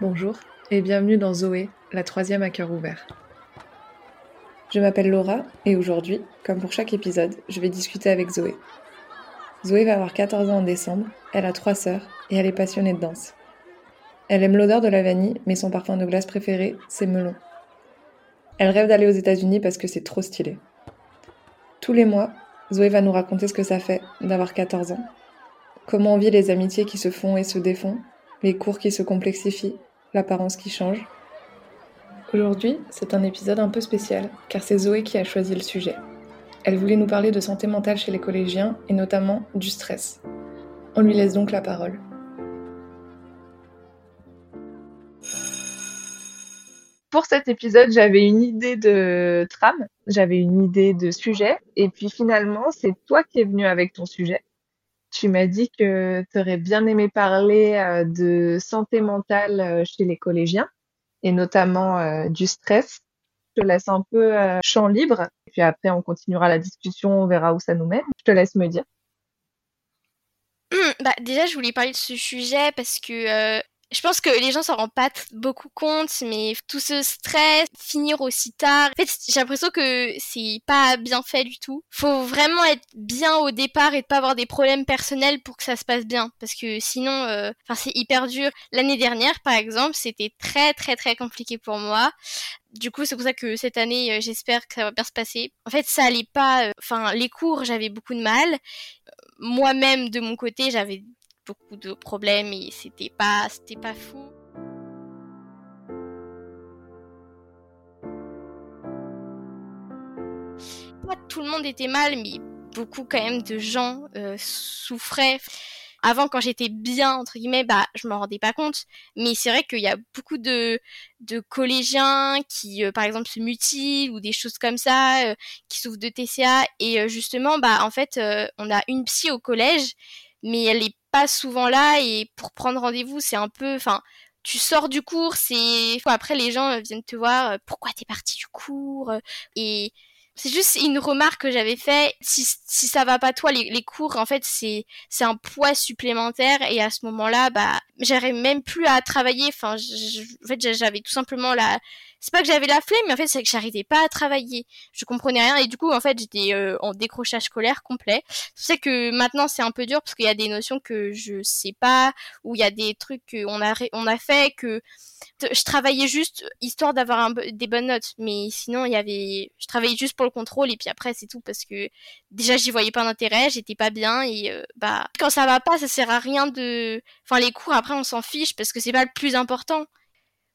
Bonjour et bienvenue dans Zoé, la troisième à cœur ouvert. Je m'appelle Laura et aujourd'hui, comme pour chaque épisode, je vais discuter avec Zoé. Zoé va avoir 14 ans en décembre, elle a trois sœurs et elle est passionnée de danse. Elle aime l'odeur de la vanille, mais son parfum de glace préféré, c'est melon. Elle rêve d'aller aux États-Unis parce que c'est trop stylé. Tous les mois, Zoé va nous raconter ce que ça fait d'avoir 14 ans, comment on vit les amitiés qui se font et se défont, les cours qui se complexifient, l'apparence qui change. Aujourd'hui, c'est un épisode un peu spécial, car c'est Zoé qui a choisi le sujet. Elle voulait nous parler de santé mentale chez les collégiens et notamment du stress. On lui laisse donc la parole. Pour cet épisode, j'avais une idée de trame, j'avais une idée de sujet, et puis finalement, c'est toi qui es venu avec ton sujet. Tu m'as dit que tu aurais bien aimé parler euh, de santé mentale euh, chez les collégiens et notamment euh, du stress. Je te laisse un peu champ libre et puis après on continuera la discussion, on verra où ça nous mène. Je te laisse me dire. Bah, déjà, je voulais parler de ce sujet parce que je pense que les gens s'en rendent pas beaucoup compte, mais tout ce stress, finir aussi tard, en fait, j'ai l'impression que c'est pas bien fait du tout. Faut vraiment être bien au départ et pas avoir des problèmes personnels pour que ça se passe bien, parce que sinon, euh, enfin, c'est hyper dur. L'année dernière, par exemple, c'était très très très compliqué pour moi. Du coup, c'est pour ça que cette année, euh, j'espère que ça va bien se passer. En fait, ça allait pas. Euh, enfin, les cours, j'avais beaucoup de mal. Moi-même, de mon côté, j'avais beaucoup de problèmes et c'était pas, c'était pas fou. Tout le monde était mal, mais beaucoup quand même de gens euh, souffraient. Avant, quand j'étais bien, entre guillemets, bah, je m'en rendais pas compte. Mais c'est vrai qu'il y a beaucoup de, de collégiens qui, euh, par exemple, se mutilent ou des choses comme ça, euh, qui souffrent de TCA. Et justement, bah, en fait, on a une psy au collège, mais elle est souvent là et pour prendre rendez-vous, c'est un peu, enfin, tu sors du cours, c'est après les gens viennent te voir, euh, pourquoi t'es parti du cours euh, et c'est juste une remarque que j'avais fait. Si, ça va pas toi, les, les cours, en fait, c'est c'est un poids supplémentaire et à ce moment-là, bah, j'arrive même plus à travailler. Enfin, en fait, j'avais tout simplement la. C'est pas que j'avais la flemme, mais en fait, c'est que j'arrivais pas à travailler. Je comprenais rien et du coup, en fait, j'étais euh, en décrochage scolaire complet. Sais que maintenant, c'est un peu dur parce qu'il y a des notions que je sais pas, ou il y a des trucs qu'on a on a fait que je travaillais juste histoire d'avoir des bonnes notes, mais sinon il y avait, je travaillais juste pour le contrôle et puis après c'est tout parce que déjà j'y voyais pas d'intérêt, j'étais pas bien et euh, bah quand ça va pas ça sert à rien de, enfin les cours après on s'en fiche parce que c'est pas le plus important.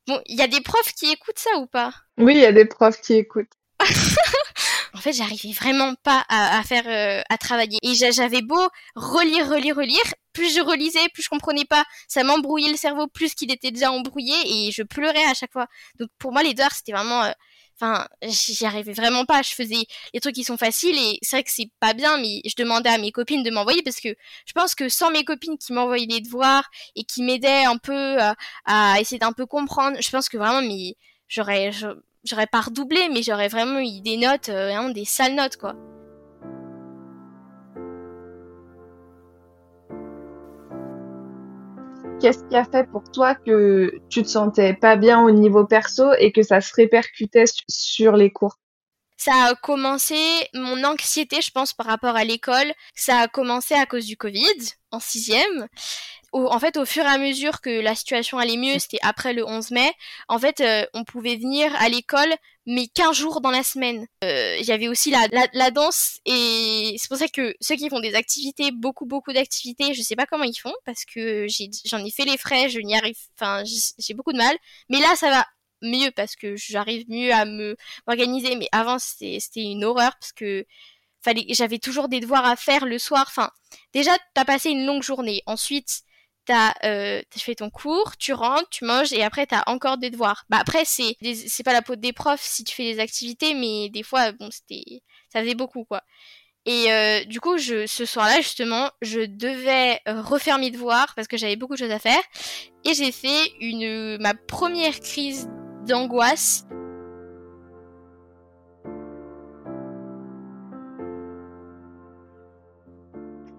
Bon, il y a des profs qui écoutent ça ou pas? Oui, il y a des profs qui écoutent. en fait, j'arrivais vraiment pas à, faire, euh, à travailler. Et j'avais beau relire, relire, relire, plus je relisais, plus je comprenais pas. Ça m'embrouillait le cerveau plus qu'il était déjà embrouillé et je pleurais à chaque fois. Donc pour moi, les devoirs, c'était vraiment, euh, enfin, j'y arrivais vraiment pas. Je faisais les trucs qui sont faciles et c'est vrai que c'est pas bien, mais je demandais à mes copines de m'envoyer parce que je pense que sans mes copines qui m'envoyaient les devoirs et qui m'aidaient un peu à, à essayer d'un peu comprendre, je pense que vraiment, mais j'aurais, j'aurais pas redoublé, mais j'aurais vraiment eu des notes, euh, vraiment des sales notes, quoi. Qu'est-ce qui a fait pour toi que tu te sentais pas bien au niveau perso et que ça se répercutait sur les cours? Ça a commencé, mon anxiété, je pense, par rapport à l'école, ça a commencé à cause du Covid, en sixième. En fait, au fur et à mesure que la situation allait mieux, c'était après le 11 mai, en fait, euh, on pouvait venir à l'école, mais 15 jours dans la semaine. Euh, aussi la, danse, et c'est pour ça que ceux qui font des activités, beaucoup, beaucoup d'activités, je sais pas comment ils font, parce que j'en ai, fait les frais, je n'y arrive, enfin, j'ai beaucoup de mal. Mais là, ça va mieux, parce que j'arrive mieux à me m'organiser, mais avant, c'était une horreur, parce que j'avais toujours des devoirs à faire le soir enfin déjà t'as passé une longue journée ensuite t'as euh, fait ton cours, tu rentres, tu manges et après t'as encore des devoirs. Bah après c'est pas la peau des profs si tu fais des activités, mais des fois bon c'était ça faisait beaucoup quoi. Et euh, du coup je ce soir-là justement je devais refaire mes devoirs parce que j'avais beaucoup de choses à faire et j'ai fait une ma première crise d'angoisse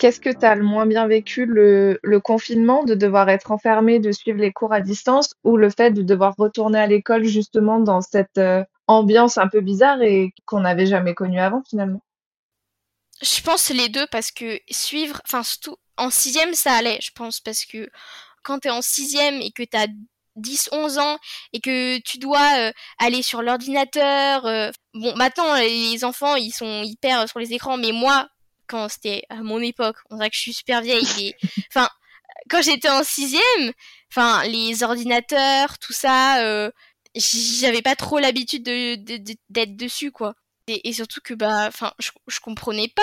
Qu'est-ce que tu as le moins bien vécu, le, confinement, de devoir être enfermé, de suivre les cours à distance, ou le fait de devoir retourner à l'école justement dans cette euh, ambiance un peu bizarre et qu'on n'avait jamais connue avant finalement? Je pense les deux parce que suivre, enfin surtout en sixième ça allait, je pense, parce que quand tu es en sixième et que tu as 10, 11 ans et que tu dois euh, aller sur l'ordinateur. Euh, bon, maintenant, les enfants, ils sont hyper sur les écrans, mais moi, quand c'était à mon époque, on dirait que je suis super vieille, mais enfin, quand j'étais en sixième, enfin, les ordinateurs, tout ça, euh, j'avais pas trop l'habitude d'être de, d'être dessus, quoi. Et, surtout que, bah, enfin, je, comprenais pas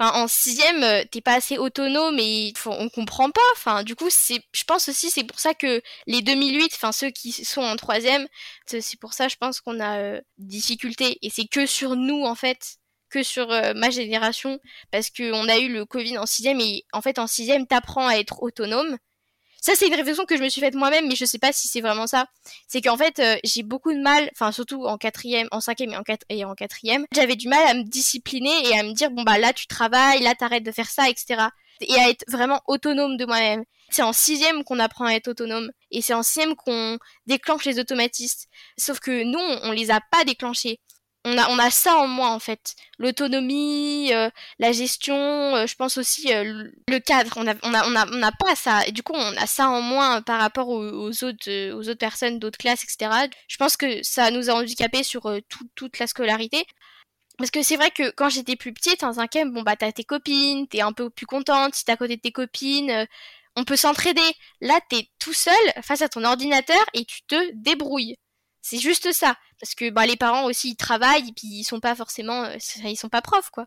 Enfin, en sixième, euh, t'es pas assez autonome et on comprend pas. Enfin, du coup, je pense aussi, c'est pour ça que les 2008, enfin ceux qui sont en troisième, c'est pour ça, je pense qu'on a euh, difficulté. Et c'est que sur nous, en fait, que sur euh, ma génération, parce qu'on a eu le Covid en sixième et en fait, en sixième, t'apprends à être autonome. Ça, c'est une réflexion que je me suis faite moi-même, mais je sais pas si c'est vraiment ça. C'est qu'en fait, euh, j'ai beaucoup de mal, enfin surtout en quatrième, en cinquième et en, quatrième, j'avais du mal à me discipliner et à me dire bon bah là tu travailles, là t'arrêtes de faire ça, etc. Et à être vraiment autonome de moi-même. C'est en sixième qu'on apprend à être autonome et c'est en sixième qu'on déclenche les automatistes. Sauf que nous, on les a pas déclenchés on a, on a ça en moi en fait. L'autonomie, euh, la gestion, euh, je pense aussi euh, le cadre. On a, on, a, on, a, on pas ça. Et du coup, on a ça en moins par rapport aux, autres, aux autres personnes d'autres classes, etc. Je pense que ça nous a handicapés sur toute la scolarité. Parce que c'est vrai que quand j'étais plus petite, en cinquième, bon bah t'as tes copines, t'es un peu plus contente, si t'es à côté de tes copines, on peut s'entraider. Là, t'es tout seul face à ton ordinateur et tu te débrouilles. C'est juste ça. Parce que bah, les parents aussi, ils travaillent, et puis ils sont pas forcément... Euh, ils sont pas profs, quoi.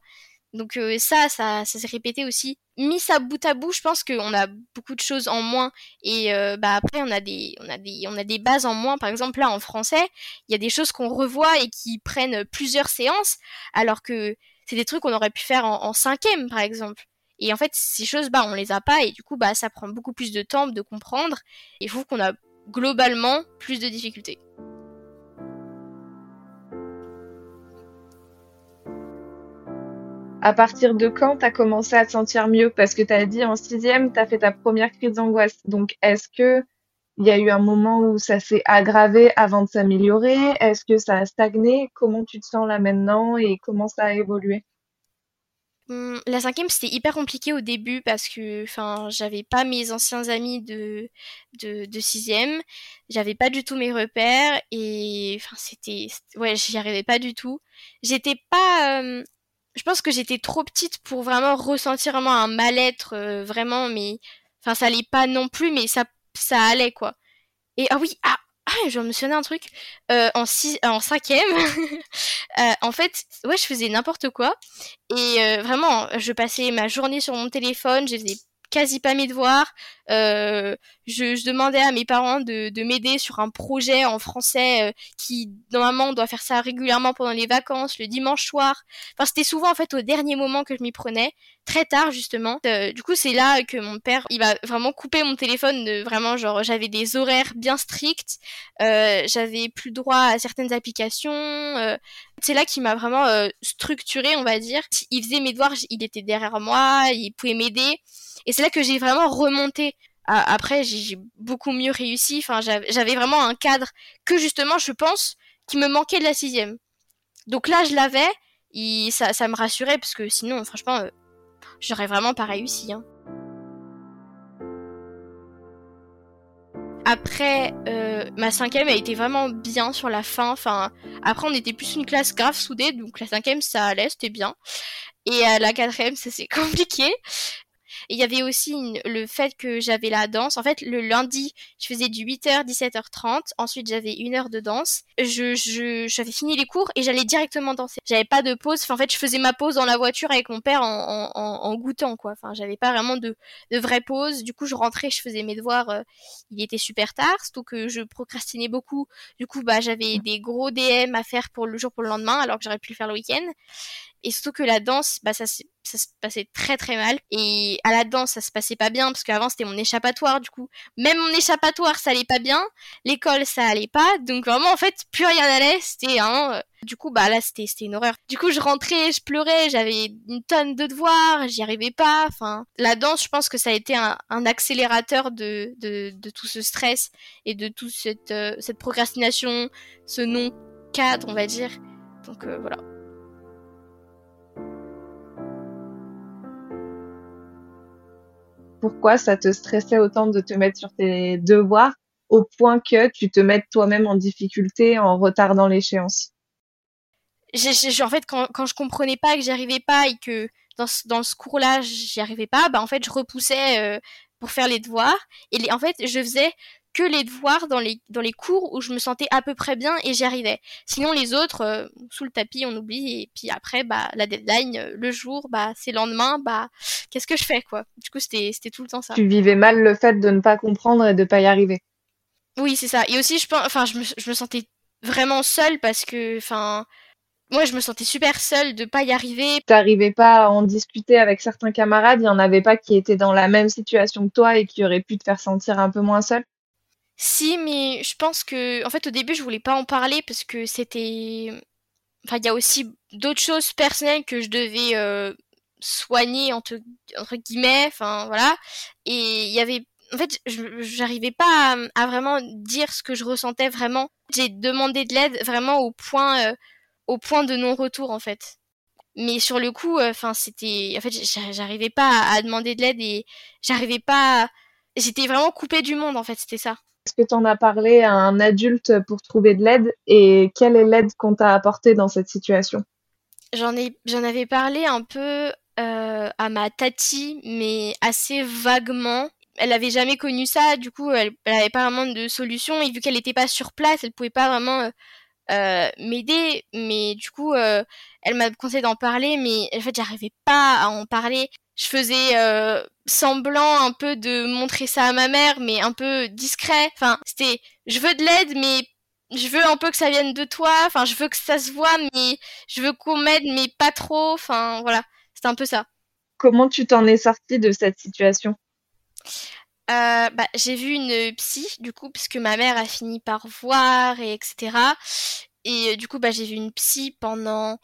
Donc euh, ça, ça, ça s'est répété aussi. Mis ça bout à bout, je pense qu'on a beaucoup de choses en moins. Et euh, bah après, on a des, on a des, on a des bases en moins. Par exemple, là en français, il y a des choses qu'on revoit et qui prennent plusieurs séances, alors que c'est des trucs qu'on aurait pu faire en, cinquième, par exemple. Et en fait, ces choses, bah, on les a pas, et du coup, bah, ça prend beaucoup plus de temps de comprendre. Et il faut qu'on a globalement plus de difficultés. À partir de quand tu as commencé à te sentir mieux? Parce que tu as dit en sixième, tu as fait ta première crise d'angoisse. Donc, est-ce que il y a eu un moment où ça s'est aggravé avant de s'améliorer? Est-ce que ça a stagné? Comment tu te sens là maintenant et comment ça a évolué? Mmh, la cinquième, c'était hyper compliqué au début parce que, enfin, j'avais pas mes anciens amis de, de, sixième, j'avais pas du tout mes repères et, c'était, ouais, j'y arrivais pas du tout. J'étais pas, euh, je pense que j'étais trop petite pour vraiment ressentir vraiment un mal-être euh, vraiment mais enfin ça allait pas non plus mais ça ça allait quoi et ah oui ah ah, je me souviens un truc. Euh, en, six, en cinquième, euh, en fait, ouais, je faisais n'importe quoi. Et vraiment, je passais ma journée sur mon téléphone, je faisais quasi pas mes devoirs. Euh, je, je, demandais à mes parents de, de m'aider sur un projet en français euh, qui normalement on doit faire ça régulièrement pendant les vacances, le dimanche soir. Enfin c'était souvent en fait au dernier moment que je m'y prenais, très tard justement. Euh, du coup c'est là que mon père il va vraiment couper mon téléphone de vraiment genre j'avais des horaires bien stricts, euh, j'avais plus droit à certaines applications. Euh, c'est là qu'il m'a vraiment structuré on va dire. Il faisait mes devoirs, il était derrière moi, il pouvait m'aider. Et c'est là que j'ai vraiment remonté. Après, j'ai beaucoup mieux réussi. Enfin, j'avais vraiment un cadre que justement, je pense, qui me manquait de la sixième. Donc là, je l'avais. Et ça, me rassurait parce que sinon, franchement, euh, j'aurais vraiment pas réussi. Hein. Après, euh, ma cinquième a été vraiment bien sur la fin. Après, on était plus une classe grave soudée, donc la cinquième, ça allait, c'était bien. Et la quatrième, ça c'est compliqué. Et il y avait aussi le fait que j'avais la danse. En fait, le lundi, je faisais du 8h, 17h30. Ensuite, j'avais une heure de danse. Je, je, j'avais fini les cours et j'allais directement danser. J'avais pas de pause. Enfin, en fait, je faisais ma pause dans la voiture avec mon père en, en, en goûtant, quoi. Enfin, j'avais pas vraiment de, de vraie pause. Du coup, je rentrais, je faisais mes devoirs. Euh, il était super tard, surtout que je procrastinais beaucoup. Du coup, bah, j'avais des gros DM à faire pour le jour pour le lendemain, alors que j'aurais pu le faire le week-end. Et surtout que la danse, bah ça, ça se passait très très mal. Et à la danse, ça se passait pas bien parce qu'avant c'était mon échappatoire. Du coup, même mon échappatoire, ça allait pas bien. L'école, ça allait pas. Donc vraiment, en fait, plus rien allait. C'était hein, du coup, bah là, c'était une horreur. Du coup, je rentrais, je pleurais, j'avais une tonne de devoirs, j'y arrivais pas. Enfin, la danse, je pense que ça a été un, un accélérateur de, de, de tout ce stress et de toute cette euh, cette procrastination, ce non cadre, on va dire. Donc euh, voilà. Pourquoi ça te stressait autant de te mettre sur tes devoirs au point que tu te mettes toi-même en difficulté en retardant l'échéance? En fait, quand, je comprenais pas que j'y arrivais pas et que dans ce, dans ce cours-là, j'y arrivais pas, bah en fait, je repoussais euh, pour faire les devoirs. Et en fait, je faisais que les devoirs dans les, dans les cours où je me sentais à peu près bien et j'y arrivais. Sinon, les autres, euh, sous le tapis, on oublie. Et puis après, bah, la deadline, euh, le jour, bah, c'est le lendemain, bah, qu'est-ce que je fais, quoi? Du coup, c'était, c'était tout le temps ça. Tu vivais mal le fait de ne pas comprendre et de pas y arriver. Oui, c'est ça. Et aussi, je pense, enfin, je me, je me sentais vraiment seule parce que, enfin, moi, je me sentais super seule de pas y arriver. T'arrivais pas à en discuter avec certains camarades, il y en avait pas qui étaient dans la même situation que toi et qui auraient pu te faire sentir un peu moins seule? Si, mais je pense que, en fait, au début, je voulais pas en parler parce que c'était, enfin, il y a aussi d'autres choses personnelles que je devais euh, soigner entre, guillemets, enfin, voilà. Et il y avait, en fait, j'arrivais pas à, vraiment dire ce que je ressentais vraiment. J'ai demandé de l'aide vraiment au point, euh, au point de non-retour, en fait. Mais sur le coup, euh, enfin, c'était, en fait, j'arrivais pas à, demander de l'aide et j'arrivais pas, j'étais vraiment coupée du monde, en fait, c'était ça. Est-ce que tu en as parlé à un adulte pour trouver de l'aide et quelle est l'aide qu'on t'a apportée dans cette situation? J'en ai, j'en avais parlé un peu euh, à ma tati, mais assez vaguement. Elle avait jamais connu ça, du coup, elle, elle avait pas vraiment de solution et vu qu'elle n'était pas sur place, elle pouvait pas vraiment euh, euh, m'aider. Mais du coup, elle m'a conseillé d'en parler, mais en fait, j'arrivais pas à en parler je faisais euh, semblant un peu de montrer ça à ma mère, mais un peu discret. Enfin, c'était, je veux de l'aide, mais je veux un peu que ça vienne de toi. Enfin, je veux que ça se voit, mais je veux qu'on m'aide, mais pas trop. Enfin, voilà, c'était un peu ça. Comment tu t'en es sortie de cette situation? Euh, bah, j'ai vu une psy du coup puisque ma mère a fini par voir et etc. Et du coup bah j'ai vu une psy pendant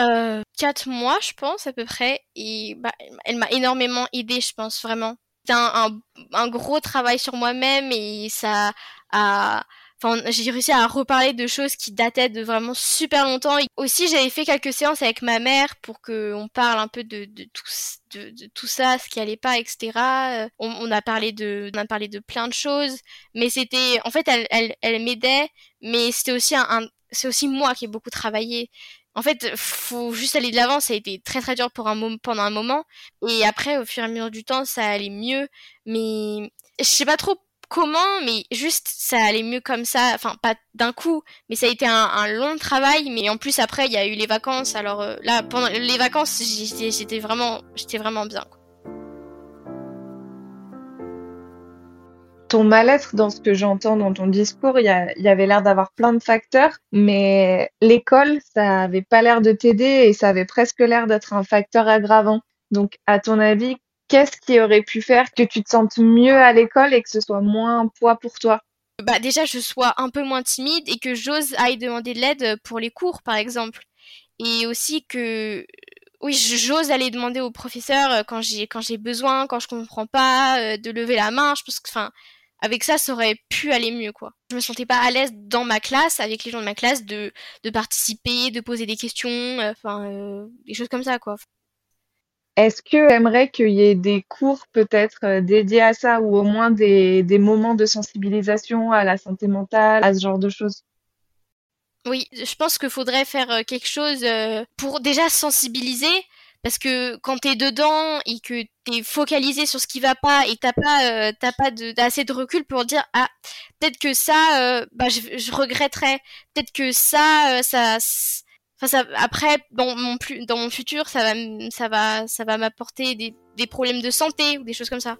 euh, quatre mois, je pense, à peu près. Et bah, elle m'a énormément aidé, je pense, vraiment. C'était un, un, gros travail sur moi-même et ça a... Enfin, j'ai réussi à reparler de choses qui dataient de vraiment super longtemps. Et aussi, j'avais fait quelques séances avec ma mère pour qu'on parle un peu de, de, tout, de, de, tout ça, ce qui allait pas, etc. On, on, a parlé de, on a parlé de plein de choses, mais c'était, en fait, elle, elle, elle m'aidait, mais c'était aussi un, un c'est aussi moi qui ai beaucoup travaillé en fait, faut juste aller de l'avant. Ça a été très très dur pour un moment, pendant un moment, et après, au fur et à mesure du temps, ça allait mieux. Mais je sais pas trop comment, mais juste ça allait mieux comme ça. Enfin, pas d'un coup, mais ça a été un, long travail. Mais en plus, après, il y a eu les vacances. Alors euh, là, pendant les vacances, j'étais vraiment, j'étais vraiment bien. Quoi. Ton mal-être dans ce que j'entends dans ton discours, il y, avait l'air d'avoir plein de facteurs, mais l'école, ça avait pas l'air de t'aider et ça avait presque l'air d'être un facteur aggravant. Donc, à ton avis, qu'est-ce qui aurait pu faire que tu te sentes mieux à l'école et que ce soit moins un poids pour toi? Bah déjà je sois un peu moins timide et que j'ose aille demander de l'aide pour les cours par exemple et aussi que oui j'ose aller demander au professeur quand j'ai quand j'ai besoin quand je comprends pas euh, de lever la main je pense que enfin avec ça, ça aurait pu aller mieux, quoi. Je me sentais pas à l'aise dans ma classe, avec les gens de ma classe, de, de participer, de poser des questions, euh, enfin, euh, des choses comme ça, quoi. Est-ce que aimerais qu'il y ait des cours peut-être euh, dédiés à ça ou au moins des, des moments de sensibilisation à la santé mentale, à ce genre de choses? Oui, je pense qu'il faudrait faire quelque chose pour déjà sensibiliser, parce que quand t'es dedans et que t'es focalisé sur ce qui va pas et t'as pas euh, t'as pas de, assez de recul pour dire ah peut-être que ça euh, bah je, je regretterais. Peut-être que ça euh, ça enfin ça après dans mon plus dans mon futur ça va ça va ça va m'apporter des, des problèmes de santé ou des choses comme ça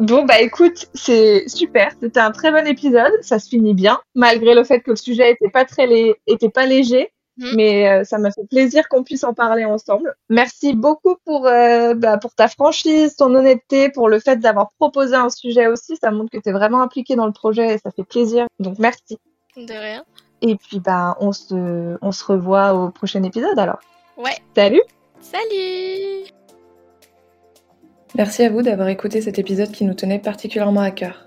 Bon, bah écoute, c'est super. C'était un très bon épisode. Ça se finit bien, malgré le fait que le sujet était pas très lé... était pas léger. Mhm. Mais euh, ça m'a fait plaisir qu'on puisse en parler ensemble. Merci beaucoup pour, euh, bah, pour ta franchise, ton honnêteté, pour le fait d'avoir proposé un sujet aussi. Ça montre que tu es vraiment impliqué dans le projet et ça fait plaisir. Donc merci. De rien. Et puis bah on se, on se revoit au prochain épisode alors. Ouais. Salut Salut Merci à vous d'avoir écouté cet épisode qui nous tenait particulièrement à cœur.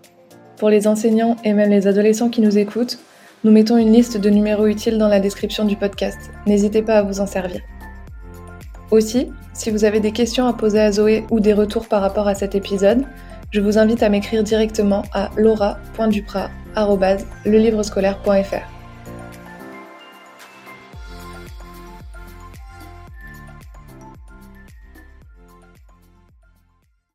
Pour les enseignants et même les adolescents qui nous écoutent, nous mettons une liste de numéros utiles dans la description du podcast. N'hésitez pas à vous en servir. Aussi, si vous avez des questions à poser à Zoé ou des retours par rapport à cet épisode, je vous invite à m'écrire directement à laura.duprat.lelivrescolaire.fr.